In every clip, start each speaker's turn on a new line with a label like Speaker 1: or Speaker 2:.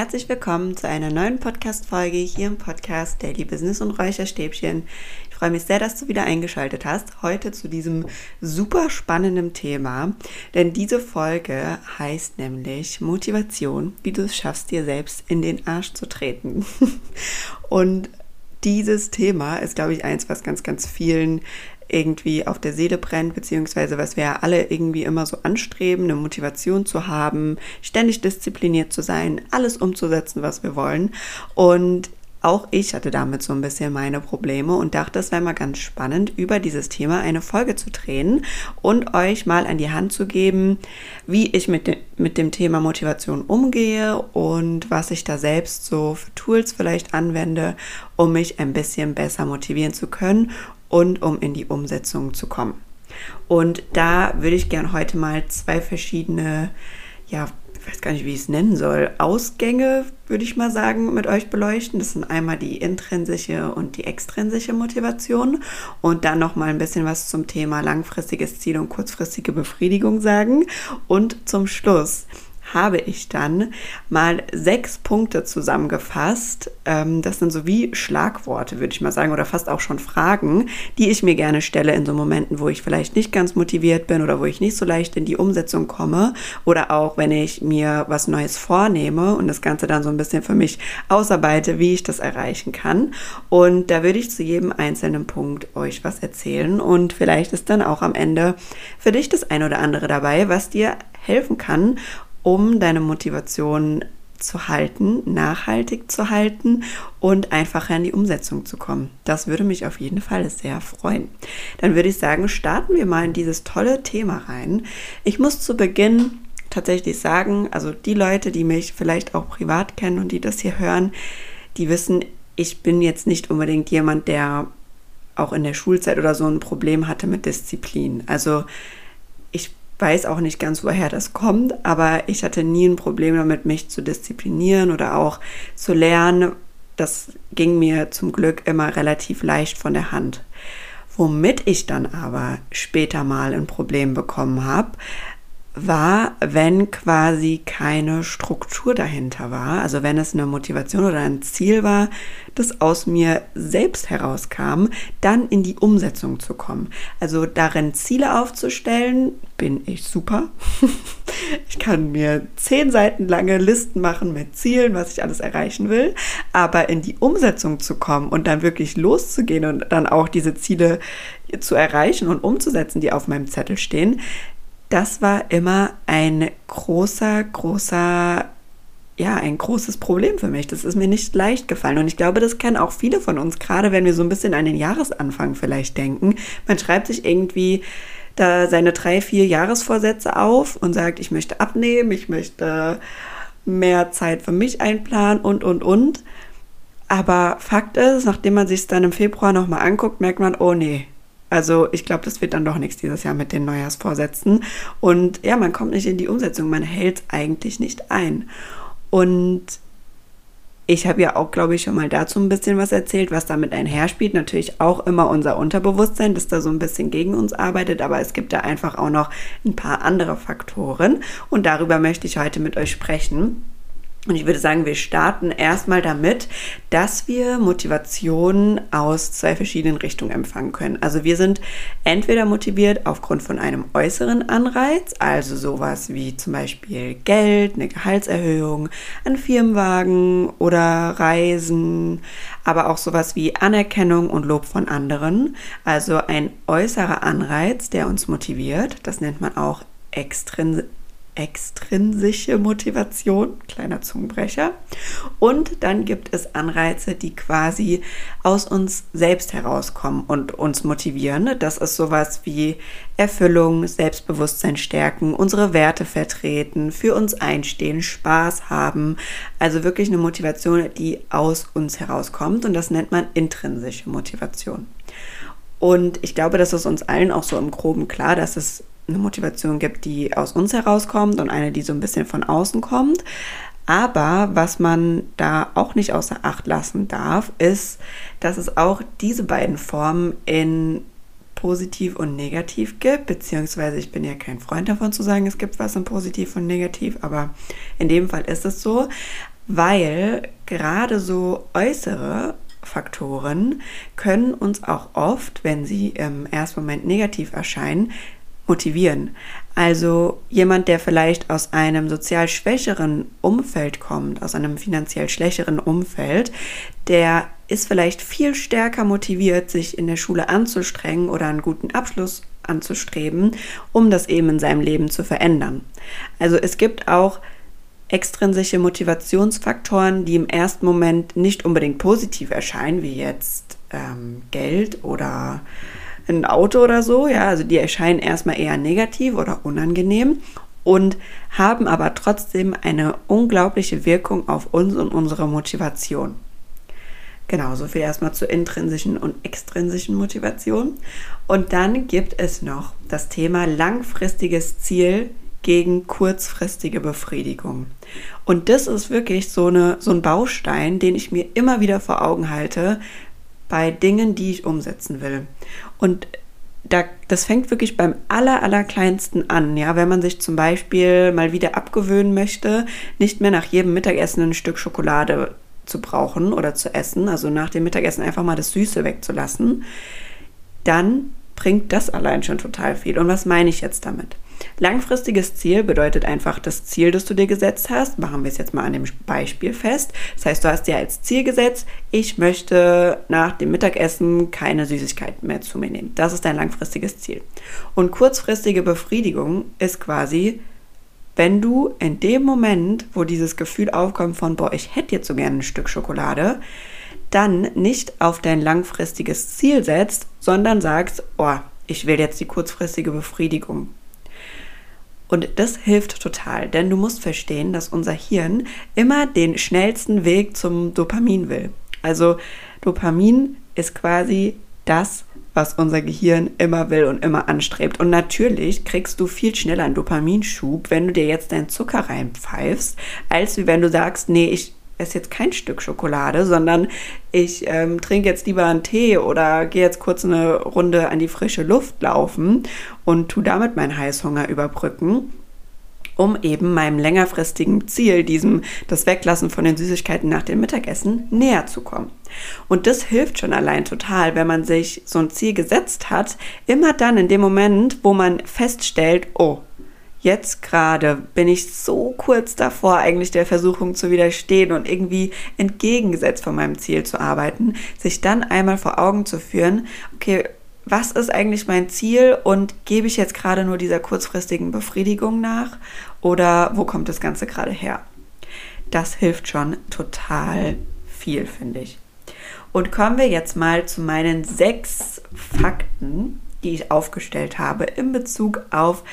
Speaker 1: herzlich willkommen zu einer neuen Podcast-Folge hier im Podcast Daily Business und Räucherstäbchen. Ich freue mich sehr, dass du wieder eingeschaltet hast. Heute zu diesem super spannenden Thema, denn diese Folge heißt nämlich Motivation, wie du es schaffst, dir selbst in den Arsch zu treten. und dieses Thema ist, glaube ich, eins, was ganz, ganz vielen irgendwie auf der Seele brennt, beziehungsweise was wir alle irgendwie immer so anstreben, eine Motivation zu haben, ständig diszipliniert zu sein, alles umzusetzen, was wir wollen. Und auch ich hatte damit so ein bisschen meine Probleme und dachte, es wäre mal ganz spannend, über dieses Thema eine Folge zu drehen und euch mal an die Hand zu geben, wie ich mit, de mit dem Thema Motivation umgehe und was ich da selbst so für Tools vielleicht anwende, um mich ein bisschen besser motivieren zu können und um in die Umsetzung zu kommen. Und da würde ich gern heute mal zwei verschiedene, ja, weiß gar nicht, wie ich es nennen soll, Ausgänge, würde ich mal sagen, mit euch beleuchten. Das sind einmal die intrinsische und die extrinsische Motivation und dann noch mal ein bisschen was zum Thema langfristiges Ziel und kurzfristige Befriedigung sagen. Und zum Schluss habe ich dann mal sechs Punkte zusammengefasst. Ähm, das sind so wie Schlagworte, würde ich mal sagen, oder fast auch schon Fragen, die ich mir gerne stelle in so Momenten, wo ich vielleicht nicht ganz motiviert bin oder wo ich nicht so leicht in die Umsetzung komme oder auch wenn ich mir was Neues vornehme und das Ganze dann so ein bisschen für mich ausarbeite, wie ich das erreichen kann. Und da würde ich zu jedem einzelnen Punkt euch was erzählen und vielleicht ist dann auch am Ende für dich das ein oder andere dabei, was dir helfen kann, um deine Motivation zu halten, nachhaltig zu halten und einfacher in die Umsetzung zu kommen. Das würde mich auf jeden Fall sehr freuen. Dann würde ich sagen, starten wir mal in dieses tolle Thema rein. Ich muss zu Beginn tatsächlich sagen, also die Leute, die mich vielleicht auch privat kennen und die das hier hören, die wissen, ich bin jetzt nicht unbedingt jemand, der auch in der Schulzeit oder so ein Problem hatte mit Disziplin. Also ich weiß auch nicht ganz, woher das kommt, aber ich hatte nie ein Problem damit, mich zu disziplinieren oder auch zu lernen. Das ging mir zum Glück immer relativ leicht von der Hand. Womit ich dann aber später mal ein Problem bekommen habe, war, wenn quasi keine Struktur dahinter war, also wenn es eine Motivation oder ein Ziel war, das aus mir selbst herauskam, dann in die Umsetzung zu kommen. Also darin Ziele aufzustellen, bin ich super. ich kann mir zehn Seiten lange Listen machen mit Zielen, was ich alles erreichen will, aber in die Umsetzung zu kommen und dann wirklich loszugehen und dann auch diese Ziele zu erreichen und umzusetzen, die auf meinem Zettel stehen, das war immer ein großer, großer, ja, ein großes Problem für mich. Das ist mir nicht leicht gefallen. Und ich glaube, das kennen auch viele von uns, gerade wenn wir so ein bisschen an den Jahresanfang vielleicht denken. Man schreibt sich irgendwie da seine drei, vier Jahresvorsätze auf und sagt, ich möchte abnehmen, ich möchte mehr Zeit für mich einplanen und, und, und. Aber Fakt ist, nachdem man sich es dann im Februar nochmal anguckt, merkt man, oh nee, also ich glaube, das wird dann doch nichts dieses Jahr mit den Neujahrsvorsätzen. Und ja, man kommt nicht in die Umsetzung, man hält es eigentlich nicht ein. Und ich habe ja auch, glaube ich, schon mal dazu ein bisschen was erzählt, was damit einherspielt. Natürlich auch immer unser Unterbewusstsein, das da so ein bisschen gegen uns arbeitet, aber es gibt da einfach auch noch ein paar andere Faktoren. Und darüber möchte ich heute mit euch sprechen. Und ich würde sagen, wir starten erstmal damit, dass wir Motivation aus zwei verschiedenen Richtungen empfangen können. Also wir sind entweder motiviert aufgrund von einem äußeren Anreiz, also sowas wie zum Beispiel Geld, eine Gehaltserhöhung, ein Firmenwagen oder Reisen, aber auch sowas wie Anerkennung und Lob von anderen. Also ein äußerer Anreiz, der uns motiviert. Das nennt man auch extrinsisch extrinsische Motivation, kleiner Zungenbrecher. Und dann gibt es Anreize, die quasi aus uns selbst herauskommen und uns motivieren. Das ist sowas wie Erfüllung, Selbstbewusstsein stärken, unsere Werte vertreten, für uns einstehen, Spaß haben. Also wirklich eine Motivation, die aus uns herauskommt. Und das nennt man intrinsische Motivation. Und ich glaube, das ist uns allen auch so im groben klar, dass es eine Motivation gibt, die aus uns herauskommt und eine, die so ein bisschen von außen kommt. Aber was man da auch nicht außer Acht lassen darf, ist, dass es auch diese beiden Formen in positiv und negativ gibt, beziehungsweise ich bin ja kein Freund davon zu sagen, es gibt was in positiv und negativ, aber in dem Fall ist es so, weil gerade so äußere Faktoren können uns auch oft, wenn sie im ersten Moment negativ erscheinen, motivieren. Also jemand, der vielleicht aus einem sozial schwächeren Umfeld kommt, aus einem finanziell schlechteren Umfeld, der ist vielleicht viel stärker motiviert, sich in der Schule anzustrengen oder einen guten Abschluss anzustreben, um das eben in seinem Leben zu verändern. Also es gibt auch extrinsische Motivationsfaktoren, die im ersten Moment nicht unbedingt positiv erscheinen, wie jetzt ähm, Geld oder ein Auto oder so, ja, also die erscheinen erstmal eher negativ oder unangenehm und haben aber trotzdem eine unglaubliche Wirkung auf uns und unsere Motivation. Genau, so viel erstmal zur intrinsischen und extrinsischen Motivation. Und dann gibt es noch das Thema langfristiges Ziel gegen kurzfristige Befriedigung. Und das ist wirklich so, eine, so ein Baustein, den ich mir immer wieder vor Augen halte bei Dingen, die ich umsetzen will. Und da, das fängt wirklich beim aller, aller kleinsten an. Ja, wenn man sich zum Beispiel mal wieder abgewöhnen möchte, nicht mehr nach jedem Mittagessen ein Stück Schokolade zu brauchen oder zu essen, also nach dem Mittagessen einfach mal das Süße wegzulassen, dann bringt das allein schon total viel. Und was meine ich jetzt damit? Langfristiges Ziel bedeutet einfach das Ziel, das du dir gesetzt hast. Machen wir es jetzt mal an dem Beispiel fest. Das heißt, du hast dir als Ziel gesetzt, ich möchte nach dem Mittagessen keine Süßigkeiten mehr zu mir nehmen. Das ist dein langfristiges Ziel. Und kurzfristige Befriedigung ist quasi, wenn du in dem Moment, wo dieses Gefühl aufkommt von, boah, ich hätte jetzt so gerne ein Stück Schokolade, dann nicht auf dein langfristiges Ziel setzt, sondern sagst, oh, ich will jetzt die kurzfristige Befriedigung. Und das hilft total, denn du musst verstehen, dass unser Hirn immer den schnellsten Weg zum Dopamin will. Also Dopamin ist quasi das, was unser Gehirn immer will und immer anstrebt. Und natürlich kriegst du viel schneller einen Dopaminschub, wenn du dir jetzt deinen Zucker reinpfeifst, als wenn du sagst, nee, ich esse jetzt kein Stück Schokolade, sondern ich ähm, trinke jetzt lieber einen Tee oder gehe jetzt kurz eine Runde an die frische Luft laufen und tu damit meinen Heißhunger überbrücken um eben meinem längerfristigen Ziel, diesem das Weglassen von den Süßigkeiten nach dem Mittagessen, näher zu kommen. Und das hilft schon allein total, wenn man sich so ein Ziel gesetzt hat, immer dann in dem Moment, wo man feststellt, oh, jetzt gerade bin ich so kurz davor, eigentlich der Versuchung zu widerstehen und irgendwie entgegengesetzt von meinem Ziel zu arbeiten, sich dann einmal vor Augen zu führen, okay, was ist eigentlich mein Ziel und gebe ich jetzt gerade nur dieser kurzfristigen Befriedigung nach oder wo kommt das Ganze gerade her? Das hilft schon total viel, finde ich. Und kommen wir jetzt mal zu meinen sechs Fakten, die ich aufgestellt habe in Bezug auf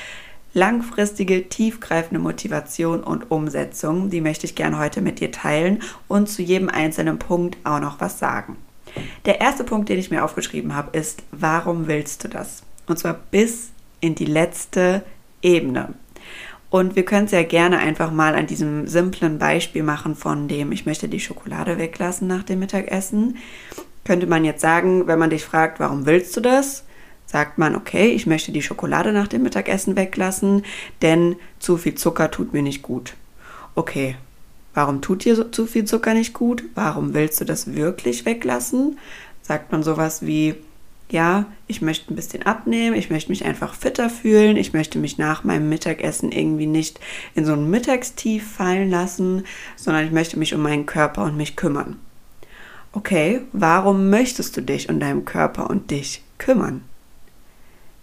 Speaker 1: langfristige, tiefgreifende Motivation und Umsetzung. Die möchte ich gerne heute mit dir teilen und zu jedem einzelnen Punkt auch noch was sagen. Der erste Punkt, den ich mir aufgeschrieben habe, ist, warum willst du das? Und zwar bis in die letzte Ebene. Und wir können es ja gerne einfach mal an diesem simplen Beispiel machen von dem, ich möchte die Schokolade weglassen nach dem Mittagessen. Könnte man jetzt sagen, wenn man dich fragt, warum willst du das? Sagt man, okay, ich möchte die Schokolade nach dem Mittagessen weglassen, denn zu viel Zucker tut mir nicht gut. Okay, warum tut dir so, zu viel Zucker nicht gut? Warum willst du das wirklich weglassen? Sagt man sowas wie, ja, ich möchte ein bisschen abnehmen, ich möchte mich einfach fitter fühlen, ich möchte mich nach meinem Mittagessen irgendwie nicht in so ein Mittagstief fallen lassen, sondern ich möchte mich um meinen Körper und mich kümmern. Okay, warum möchtest du dich um deinen Körper und dich kümmern?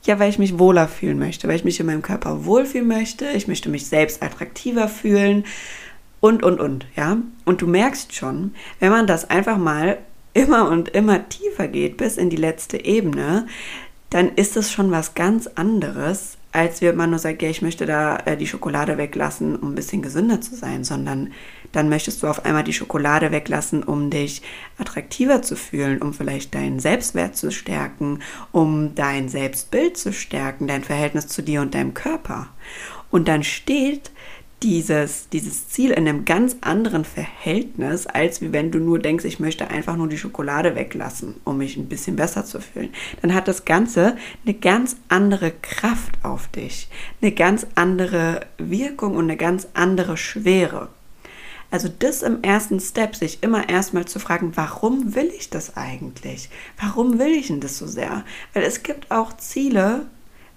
Speaker 1: Ja, weil ich mich wohler fühlen möchte, weil ich mich in meinem Körper wohlfühlen möchte, ich möchte mich selbst attraktiver fühlen und, und, und, ja. Und du merkst schon, wenn man das einfach mal immer und immer tiefer geht bis in die letzte Ebene, dann ist es schon was ganz anderes, als wenn man nur sagt, ja, ich möchte da äh, die Schokolade weglassen, um ein bisschen gesünder zu sein, sondern dann möchtest du auf einmal die Schokolade weglassen, um dich attraktiver zu fühlen, um vielleicht deinen Selbstwert zu stärken, um dein Selbstbild zu stärken, dein Verhältnis zu dir und deinem Körper. Und dann steht dieses, dieses Ziel in einem ganz anderen Verhältnis, als wie wenn du nur denkst, ich möchte einfach nur die Schokolade weglassen, um mich ein bisschen besser zu fühlen. Dann hat das Ganze eine ganz andere Kraft auf dich, eine ganz andere Wirkung und eine ganz andere Schwere. Also das im ersten Step, sich immer erstmal zu fragen, warum will ich das eigentlich? Warum will ich denn das so sehr? Weil es gibt auch Ziele,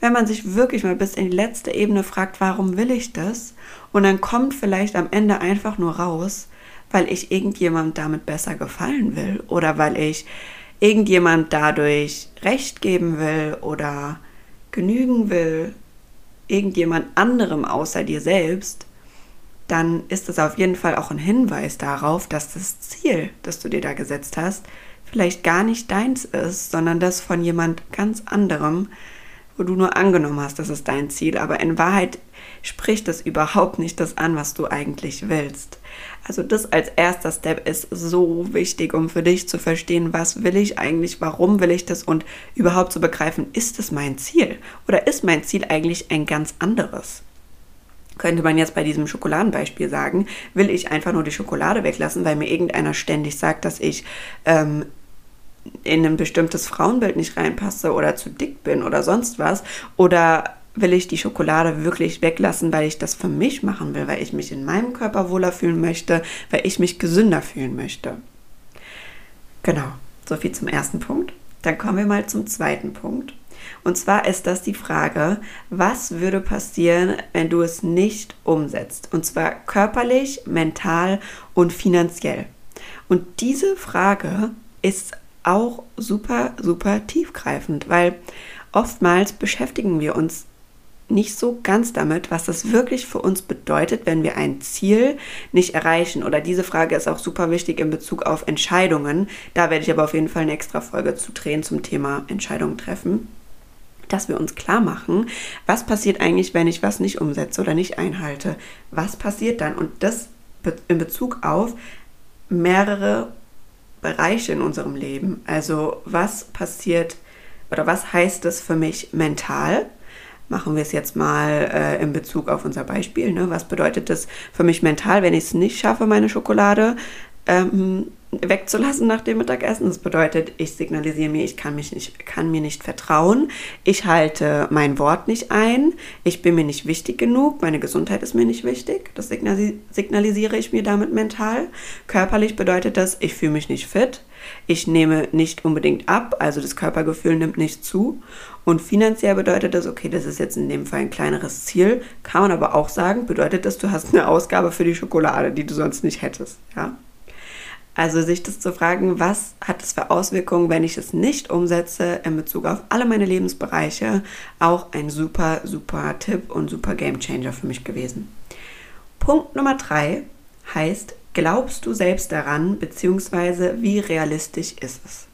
Speaker 1: wenn man sich wirklich mal bis in die letzte Ebene fragt, warum will ich das? Und dann kommt vielleicht am Ende einfach nur raus, weil ich irgendjemand damit besser gefallen will oder weil ich irgendjemand dadurch recht geben will oder genügen will, irgendjemand anderem außer dir selbst, dann ist es auf jeden Fall auch ein Hinweis darauf, dass das Ziel, das du dir da gesetzt hast, vielleicht gar nicht deins ist, sondern das von jemand ganz anderem, wo du nur angenommen hast, das ist dein Ziel, aber in Wahrheit spricht das überhaupt nicht das an, was du eigentlich willst. Also das als erster Step ist so wichtig, um für dich zu verstehen, was will ich eigentlich, warum will ich das und überhaupt zu begreifen, ist es mein Ziel oder ist mein Ziel eigentlich ein ganz anderes? Könnte man jetzt bei diesem Schokoladenbeispiel sagen, will ich einfach nur die Schokolade weglassen, weil mir irgendeiner ständig sagt, dass ich ähm, in ein bestimmtes Frauenbild nicht reinpasse oder zu dick bin oder sonst was? Oder will ich die Schokolade wirklich weglassen, weil ich das für mich machen will, weil ich mich in meinem Körper wohler fühlen möchte, weil ich mich gesünder fühlen möchte? Genau, so viel zum ersten Punkt. Dann kommen wir mal zum zweiten Punkt. Und zwar ist das die Frage, was würde passieren, wenn du es nicht umsetzt? Und zwar körperlich, mental und finanziell. Und diese Frage ist auch super, super tiefgreifend, weil oftmals beschäftigen wir uns nicht so ganz damit, was das wirklich für uns bedeutet, wenn wir ein Ziel nicht erreichen. Oder diese Frage ist auch super wichtig in Bezug auf Entscheidungen. Da werde ich aber auf jeden Fall eine extra Folge zu drehen zum Thema Entscheidungen treffen. Dass wir uns klar machen, was passiert eigentlich, wenn ich was nicht umsetze oder nicht einhalte. Was passiert dann? Und das in Bezug auf mehrere Bereiche in unserem Leben. Also was passiert oder was heißt es für mich mental? Machen wir es jetzt mal äh, in Bezug auf unser Beispiel. Ne? Was bedeutet das für mich mental, wenn ich es nicht schaffe, meine Schokolade ähm, wegzulassen nach dem Mittagessen. Das bedeutet, ich signalisiere mir, ich kann, mich nicht, kann mir nicht vertrauen, ich halte mein Wort nicht ein, ich bin mir nicht wichtig genug, meine Gesundheit ist mir nicht wichtig. Das signalisiere ich mir damit mental. Körperlich bedeutet das, ich fühle mich nicht fit, ich nehme nicht unbedingt ab, also das Körpergefühl nimmt nicht zu. Und finanziell bedeutet das, okay, das ist jetzt in dem Fall ein kleineres Ziel, kann man aber auch sagen, bedeutet das, du hast eine Ausgabe für die Schokolade, die du sonst nicht hättest. Ja? Also sich das zu fragen, was hat es für Auswirkungen, wenn ich es nicht umsetze in Bezug auf alle meine Lebensbereiche, auch ein super, super Tipp und super Game Changer für mich gewesen. Punkt Nummer drei heißt, glaubst du selbst daran, beziehungsweise wie realistisch ist es?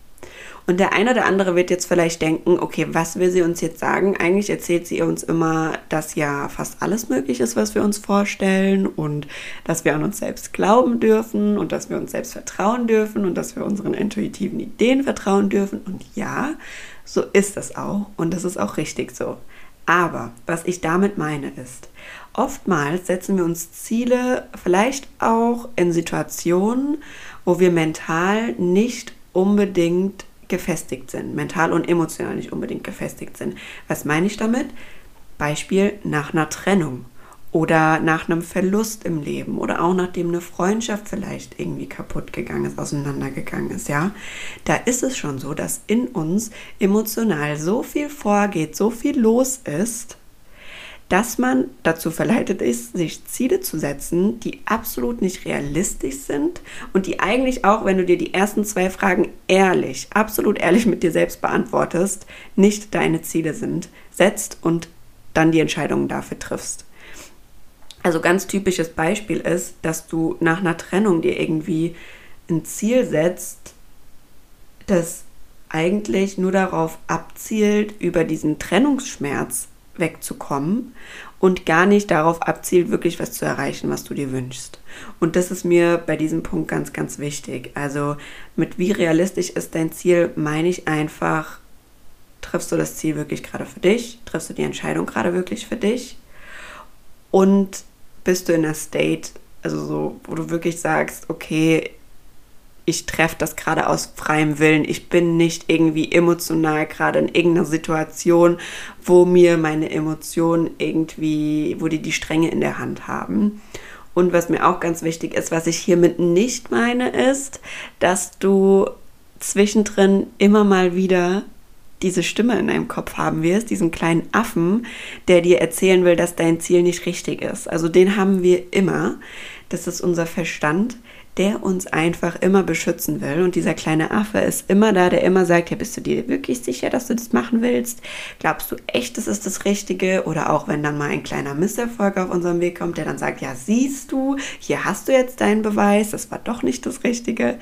Speaker 1: Und der eine oder andere wird jetzt vielleicht denken, okay, was will sie uns jetzt sagen? Eigentlich erzählt sie uns immer, dass ja fast alles möglich ist, was wir uns vorstellen und dass wir an uns selbst glauben dürfen und dass wir uns selbst vertrauen dürfen und dass wir unseren intuitiven Ideen vertrauen dürfen. Und ja, so ist es auch und das ist auch richtig so. Aber was ich damit meine ist, oftmals setzen wir uns Ziele vielleicht auch in Situationen, wo wir mental nicht unbedingt gefestigt sind, mental und emotional nicht unbedingt gefestigt sind. Was meine ich damit? Beispiel nach einer Trennung oder nach einem Verlust im Leben oder auch nachdem eine Freundschaft vielleicht irgendwie kaputt gegangen ist, auseinandergegangen ist, ja. Da ist es schon so, dass in uns emotional so viel vorgeht, so viel los ist, dass man dazu verleitet ist, sich Ziele zu setzen, die absolut nicht realistisch sind und die eigentlich auch, wenn du dir die ersten zwei Fragen ehrlich, absolut ehrlich mit dir selbst beantwortest, nicht deine Ziele sind, setzt und dann die Entscheidungen dafür triffst. Also ganz typisches Beispiel ist, dass du nach einer Trennung dir irgendwie ein Ziel setzt, das eigentlich nur darauf abzielt, über diesen Trennungsschmerz wegzukommen und gar nicht darauf abzielt, wirklich was zu erreichen, was du dir wünschst. Und das ist mir bei diesem Punkt ganz, ganz wichtig. Also mit wie realistisch ist dein Ziel, meine ich einfach, triffst du das Ziel wirklich gerade für dich? Triffst du die Entscheidung gerade wirklich für dich? Und bist du in einer State, also so, wo du wirklich sagst, okay, ich treffe das gerade aus freiem Willen. Ich bin nicht irgendwie emotional gerade in irgendeiner Situation, wo mir meine Emotionen irgendwie, wo die die Stränge in der Hand haben. Und was mir auch ganz wichtig ist, was ich hiermit nicht meine, ist, dass du zwischendrin immer mal wieder diese Stimme in deinem Kopf haben wirst, diesen kleinen Affen, der dir erzählen will, dass dein Ziel nicht richtig ist. Also den haben wir immer. Das ist unser Verstand, der uns einfach immer beschützen will. Und dieser kleine Affe ist immer da, der immer sagt, ja, bist du dir wirklich sicher, dass du das machen willst? Glaubst du echt, das ist das Richtige? Oder auch wenn dann mal ein kleiner Misserfolg auf unserem Weg kommt, der dann sagt, ja, siehst du, hier hast du jetzt deinen Beweis, das war doch nicht das Richtige.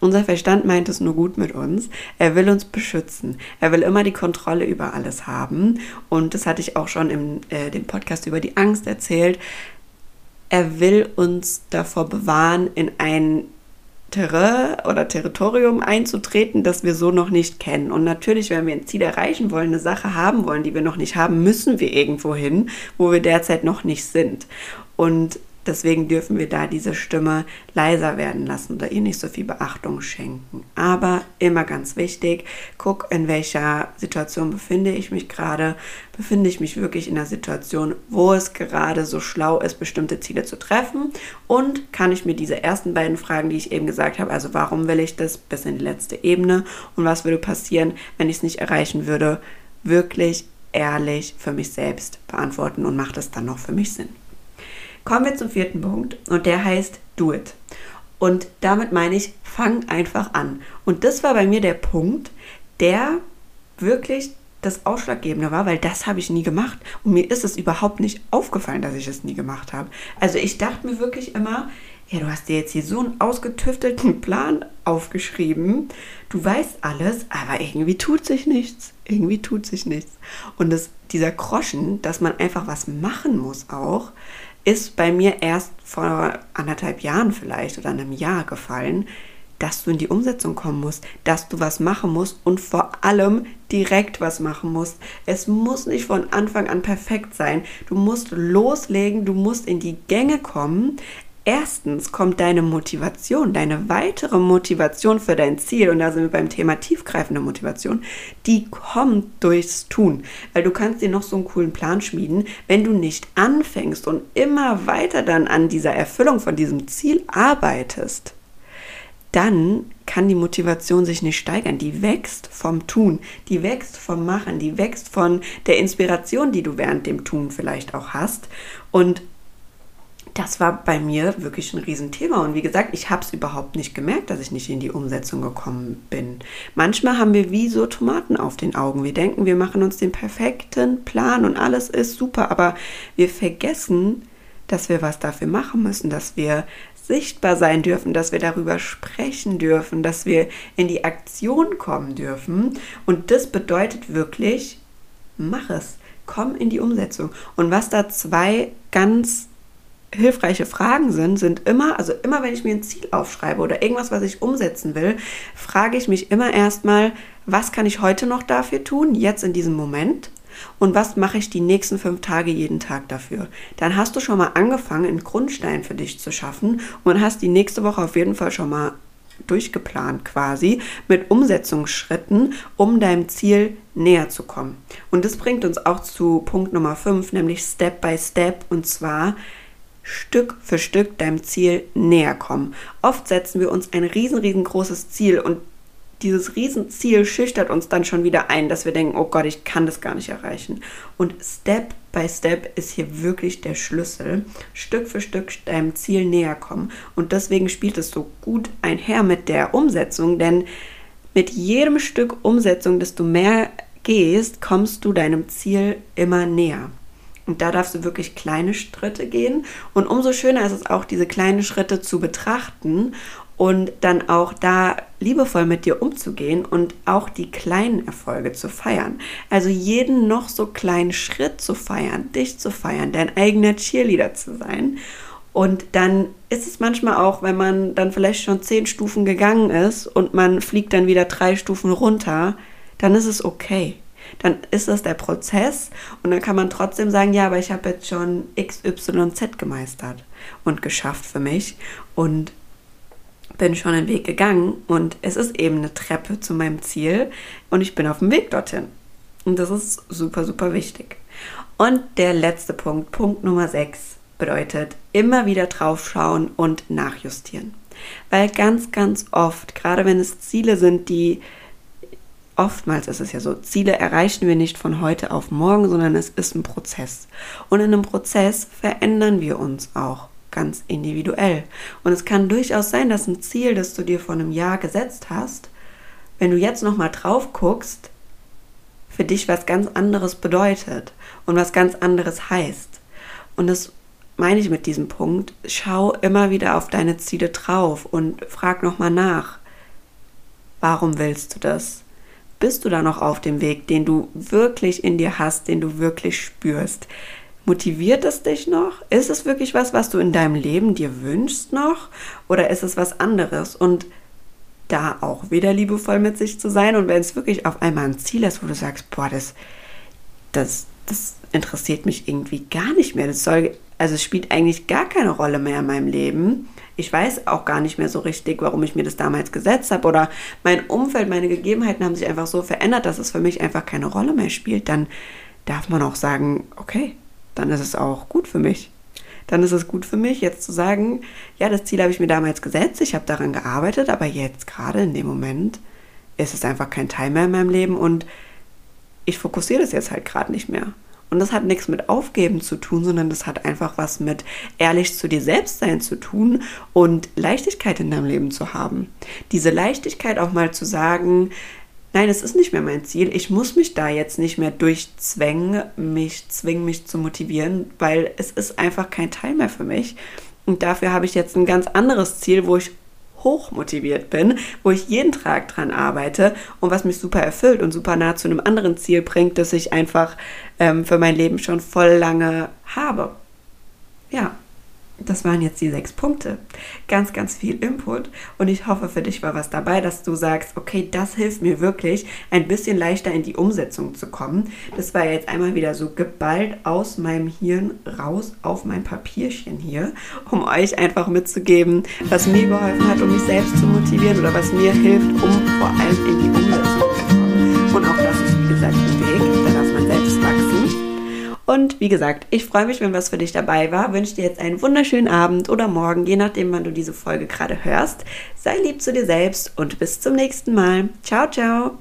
Speaker 1: Unser Verstand meint es nur gut mit uns. Er will uns beschützen. Er will immer die Kontrolle über alles haben. Und das hatte ich auch schon im äh, dem Podcast über die Angst erzählt er will uns davor bewahren, in ein Terrain oder Territorium einzutreten, das wir so noch nicht kennen. Und natürlich, wenn wir ein Ziel erreichen wollen, eine Sache haben wollen, die wir noch nicht haben, müssen wir irgendwo hin, wo wir derzeit noch nicht sind. Und Deswegen dürfen wir da diese Stimme leiser werden lassen oder ihr nicht so viel Beachtung schenken. Aber immer ganz wichtig, guck, in welcher Situation befinde ich mich gerade. Befinde ich mich wirklich in einer Situation, wo es gerade so schlau ist, bestimmte Ziele zu treffen? Und kann ich mir diese ersten beiden Fragen, die ich eben gesagt habe, also warum will ich das, bis in die letzte Ebene und was würde passieren, wenn ich es nicht erreichen würde, wirklich ehrlich für mich selbst beantworten und macht es dann noch für mich Sinn? Kommen wir zum vierten Punkt und der heißt Do it. Und damit meine ich, fang einfach an. Und das war bei mir der Punkt, der wirklich das Ausschlaggebende war, weil das habe ich nie gemacht. Und mir ist es überhaupt nicht aufgefallen, dass ich es nie gemacht habe. Also ich dachte mir wirklich immer, ja, du hast dir jetzt hier so einen ausgetüftelten Plan aufgeschrieben. Du weißt alles, aber irgendwie tut sich nichts. Irgendwie tut sich nichts. Und das, dieser Groschen, dass man einfach was machen muss auch, ist bei mir erst vor anderthalb Jahren vielleicht oder einem Jahr gefallen, dass du in die Umsetzung kommen musst, dass du was machen musst und vor allem direkt was machen musst. Es muss nicht von Anfang an perfekt sein. Du musst loslegen, du musst in die Gänge kommen. Erstens kommt deine Motivation, deine weitere Motivation für dein Ziel, und da sind wir beim Thema tiefgreifende Motivation, die kommt durchs Tun. Weil du kannst dir noch so einen coolen Plan schmieden, wenn du nicht anfängst und immer weiter dann an dieser Erfüllung von diesem Ziel arbeitest, dann kann die Motivation sich nicht steigern. Die wächst vom Tun, die wächst vom Machen, die wächst von der Inspiration, die du während dem Tun vielleicht auch hast. Und das war bei mir wirklich ein Riesenthema. Und wie gesagt, ich habe es überhaupt nicht gemerkt, dass ich nicht in die Umsetzung gekommen bin. Manchmal haben wir wie so Tomaten auf den Augen. Wir denken, wir machen uns den perfekten Plan und alles ist super, aber wir vergessen, dass wir was dafür machen müssen, dass wir sichtbar sein dürfen, dass wir darüber sprechen dürfen, dass wir in die Aktion kommen dürfen. Und das bedeutet wirklich, mach es, komm in die Umsetzung. Und was da zwei ganz hilfreiche Fragen sind, sind immer, also immer wenn ich mir ein Ziel aufschreibe oder irgendwas, was ich umsetzen will, frage ich mich immer erstmal, was kann ich heute noch dafür tun, jetzt in diesem Moment? Und was mache ich die nächsten fünf Tage jeden Tag dafür? Dann hast du schon mal angefangen, einen Grundstein für dich zu schaffen und hast die nächste Woche auf jeden Fall schon mal durchgeplant quasi mit Umsetzungsschritten, um deinem Ziel näher zu kommen. Und das bringt uns auch zu Punkt Nummer 5, nämlich Step by Step und zwar Stück für Stück deinem Ziel näher kommen. Oft setzen wir uns ein riesen, riesengroßes Ziel und dieses Riesenziel schüchtert uns dann schon wieder ein, dass wir denken, oh Gott, ich kann das gar nicht erreichen. Und Step by Step ist hier wirklich der Schlüssel. Stück für Stück deinem Ziel näher kommen. Und deswegen spielt es so gut einher mit der Umsetzung, denn mit jedem Stück Umsetzung, desto mehr gehst, kommst du deinem Ziel immer näher. Und da darfst du wirklich kleine Schritte gehen. Und umso schöner ist es auch, diese kleinen Schritte zu betrachten und dann auch da liebevoll mit dir umzugehen und auch die kleinen Erfolge zu feiern. Also jeden noch so kleinen Schritt zu feiern, dich zu feiern, dein eigener Cheerleader zu sein. Und dann ist es manchmal auch, wenn man dann vielleicht schon zehn Stufen gegangen ist und man fliegt dann wieder drei Stufen runter, dann ist es okay Dann ist das der Prozess und dann kann man trotzdem sagen, ja, aber ich habe jetzt schon XYZ gemeistert und geschafft für mich und bin schon einen Weg gegangen und es ist eben eine Treppe zu meinem Ziel und ich bin auf dem Weg dorthin. Und das ist super, super wichtig. Und der letzte Punkt, Punkt Nummer 6, bedeutet immer wieder draufschauen und nachjustieren. Weil ganz, ganz oft, gerade wenn es Ziele sind, die oftmals ist es ja so, Ziele erreichen wir nicht von heute auf morgen, sondern es ist ein Prozess. Und in einem Prozess verändern wir uns auch ganz individuell. Und es kann durchaus sein, dass ein Ziel, das du dir vor einem Jahr gesetzt hast, wenn du jetzt nochmal drauf guckst, für dich was ganz anderes bedeutet und was ganz anderes heißt. Und das meine ich mit diesem Punkt. Schau immer wieder auf deine Ziele drauf und frag nochmal nach. Warum willst du das? Bist du da noch auf dem Weg, den du wirklich in dir hast, den du wirklich spürst? Motiviert es dich noch? Ist es wirklich was, was du in deinem Leben dir wünschst noch? Oder ist es was anderes? Und da auch wieder liebevoll mit sich zu sein und wenn es wirklich auf einmal ein Ziel ist, wo du sagst, boah, das, das, das interessiert mich irgendwie gar nicht mehr. Das soll, also es spielt eigentlich gar keine Rolle mehr in meinem Leben. Ich weiß auch gar nicht mehr so richtig, warum ich mir das damals gesetzt habe. Oder mein Umfeld, meine Gegebenheiten haben sich einfach so verändert, dass es für mich einfach keine Rolle mehr spielt. Dann darf man auch sagen, okay, dann ist es auch gut für mich. Dann ist es gut für mich, jetzt zu sagen, ja, das Ziel habe ich mir damals gesetzt, ich habe daran gearbeitet, aber jetzt gerade in dem Moment ist es einfach kein Teil mehr in meinem Leben und ich fokussiere das jetzt halt gerade nicht mehr. Und das hat nichts mit Aufgeben zu tun, sondern das hat einfach was mit ehrlich zu dir selbst sein zu tun und Leichtigkeit in deinem Leben zu haben. Diese Leichtigkeit auch mal zu sagen, nein, es ist nicht mehr mein Ziel. Ich muss mich da jetzt nicht mehr durchzwängen, mich zwingen, mich zu motivieren, weil es ist einfach kein Teil mehr für mich. Und dafür habe ich jetzt ein ganz anderes Ziel, wo ich hoch motiviert bin, wo ich jeden Tag dran arbeite und was mich super erfüllt und super nah zu einem anderen Ziel bringt, das ich einfach ähm, für mein Leben schon voll lange habe. Ja, das waren jetzt die sechs Punkte. Ganz, ganz viel Input und ich hoffe, für dich war was dabei, dass du sagst, okay, das hilft mir wirklich, ein bisschen leichter in die Umsetzung zu kommen. Das war jetzt einmal wieder so geballt aus meinem Hirn raus auf mein Papierchen hier, um euch einfach mitzugeben, was mir geholfen hat, um mich selbst zu motivieren oder was mir hilft, um vor allem in die Umsetzung zu kommen. Und auch das ist, wie gesagt, ein Weg, Und wie gesagt, ich freue mich, wenn was für dich dabei war. Wünsche dir jetzt einen wunderschönen Abend oder Morgen, je nachdem, wann du diese Folge gerade hörst. Sei lieb zu dir selbst und bis zum nächsten Mal. Ciao, ciao.